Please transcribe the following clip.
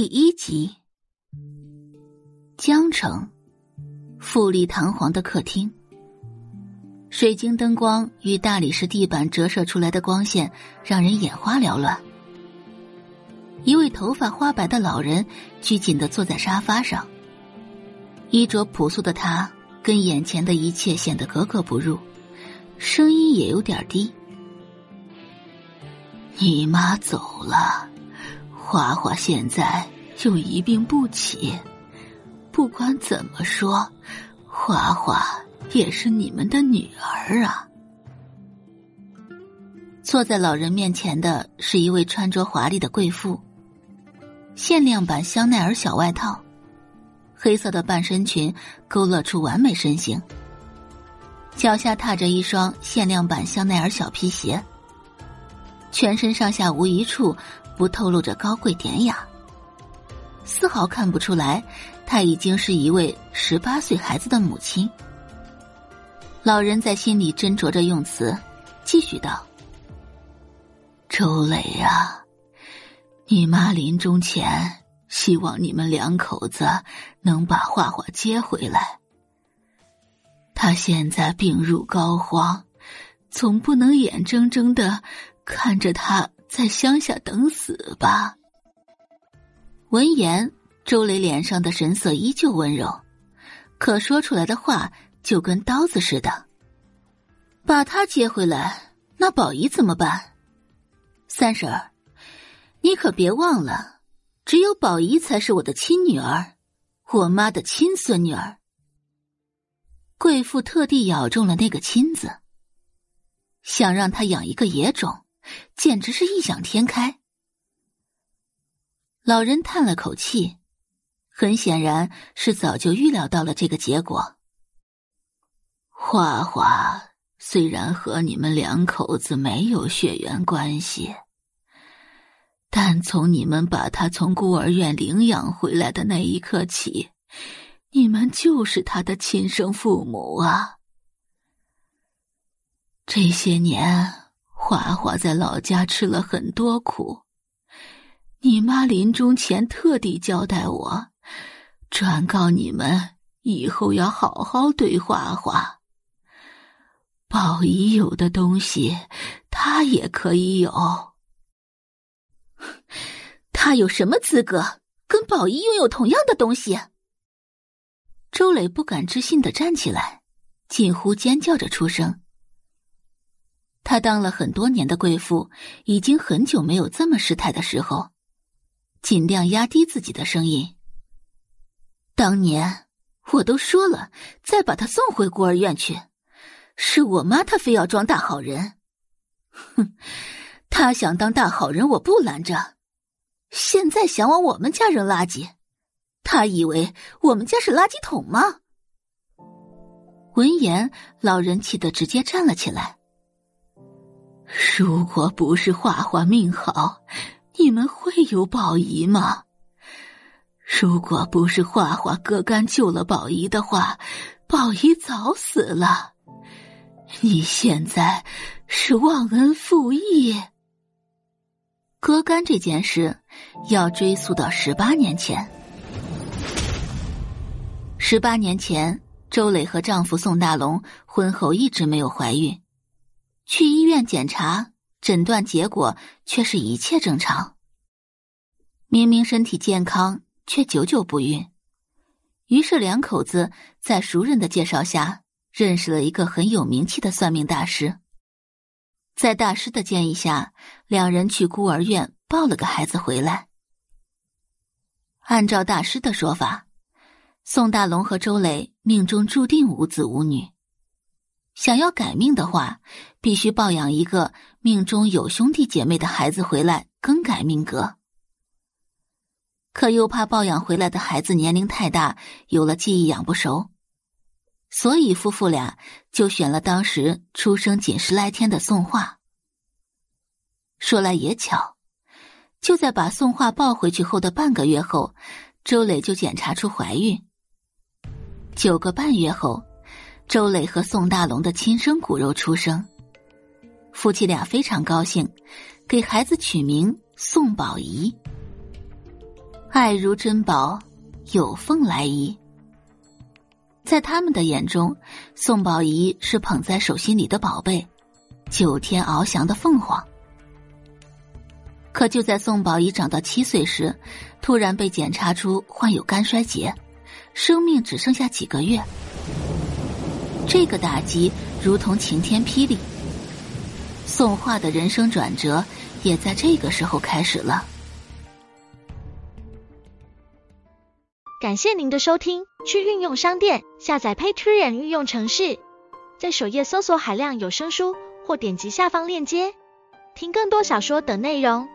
第一集，江城，富丽堂皇的客厅，水晶灯光与大理石地板折射出来的光线让人眼花缭乱。一位头发花白的老人拘谨的坐在沙发上，衣着朴素的他跟眼前的一切显得格格不入，声音也有点低。你妈走了。花花现在又一病不起，不管怎么说，花花也是你们的女儿啊。坐在老人面前的是一位穿着华丽的贵妇，限量版香奈儿小外套，黑色的半身裙勾勒出完美身形，脚下踏着一双限量版香奈儿小皮鞋，全身上下无一处。不透露着高贵典雅，丝毫看不出来，她已经是一位十八岁孩子的母亲。老人在心里斟酌着用词，继续道：“周磊呀，你妈临终前希望你们两口子能把画画接回来。他现在病入膏肓，总不能眼睁睁的看着他。”在乡下等死吧。闻言，周磊脸上的神色依旧温柔，可说出来的话就跟刀子似的。把他接回来，那宝仪怎么办？三婶儿，你可别忘了，只有宝仪才是我的亲女儿，我妈的亲孙女儿。贵妇特地咬中了那个“亲”字，想让他养一个野种。简直是异想天开。老人叹了口气，很显然是早就预料到了这个结果。花花虽然和你们两口子没有血缘关系，但从你们把他从孤儿院领养回来的那一刻起，你们就是他的亲生父母啊。这些年。华华在老家吃了很多苦，你妈临终前特地交代我，转告你们以后要好好对华华。宝仪有的东西，他也可以有。他有什么资格跟宝仪拥有同样的东西？周磊不敢置信的站起来，近乎尖叫着出声。她当了很多年的贵妇，已经很久没有这么失态的时候，尽量压低自己的声音。当年我都说了，再把她送回孤儿院去，是我妈她非要装大好人。哼，她想当大好人，我不拦着。现在想往我们家扔垃圾，他以为我们家是垃圾桶吗？闻言，老人气得直接站了起来。如果不是画画命好，你们会有宝仪吗？如果不是画画割肝救了宝仪的话，宝仪早死了。你现在是忘恩负义。割肝这件事要追溯到十八年前。十八年前，周磊和丈夫宋大龙婚后一直没有怀孕。去医院检查，诊断结果却是一切正常。明明身体健康，却久久不孕。于是两口子在熟人的介绍下，认识了一个很有名气的算命大师。在大师的建议下，两人去孤儿院抱了个孩子回来。按照大师的说法，宋大龙和周磊命中注定无子无女。想要改命的话，必须抱养一个命中有兄弟姐妹的孩子回来更改命格。可又怕抱养回来的孩子年龄太大，有了记忆养不熟，所以夫妇俩就选了当时出生仅十来天的宋画。说来也巧，就在把宋画抱回去后的半个月后，周磊就检查出怀孕。九个半月后。周磊和宋大龙的亲生骨肉出生，夫妻俩非常高兴，给孩子取名宋宝仪。爱如珍宝，有凤来仪。在他们的眼中，宋宝仪是捧在手心里的宝贝，九天翱翔的凤凰。可就在宋宝仪长到七岁时，突然被检查出患有肝衰竭，生命只剩下几个月。这个打击如同晴天霹雳，宋画的人生转折也在这个时候开始了。感谢您的收听，去运用商店下载 Patreon 运用城市，在首页搜索海量有声书，或点击下方链接听更多小说等内容。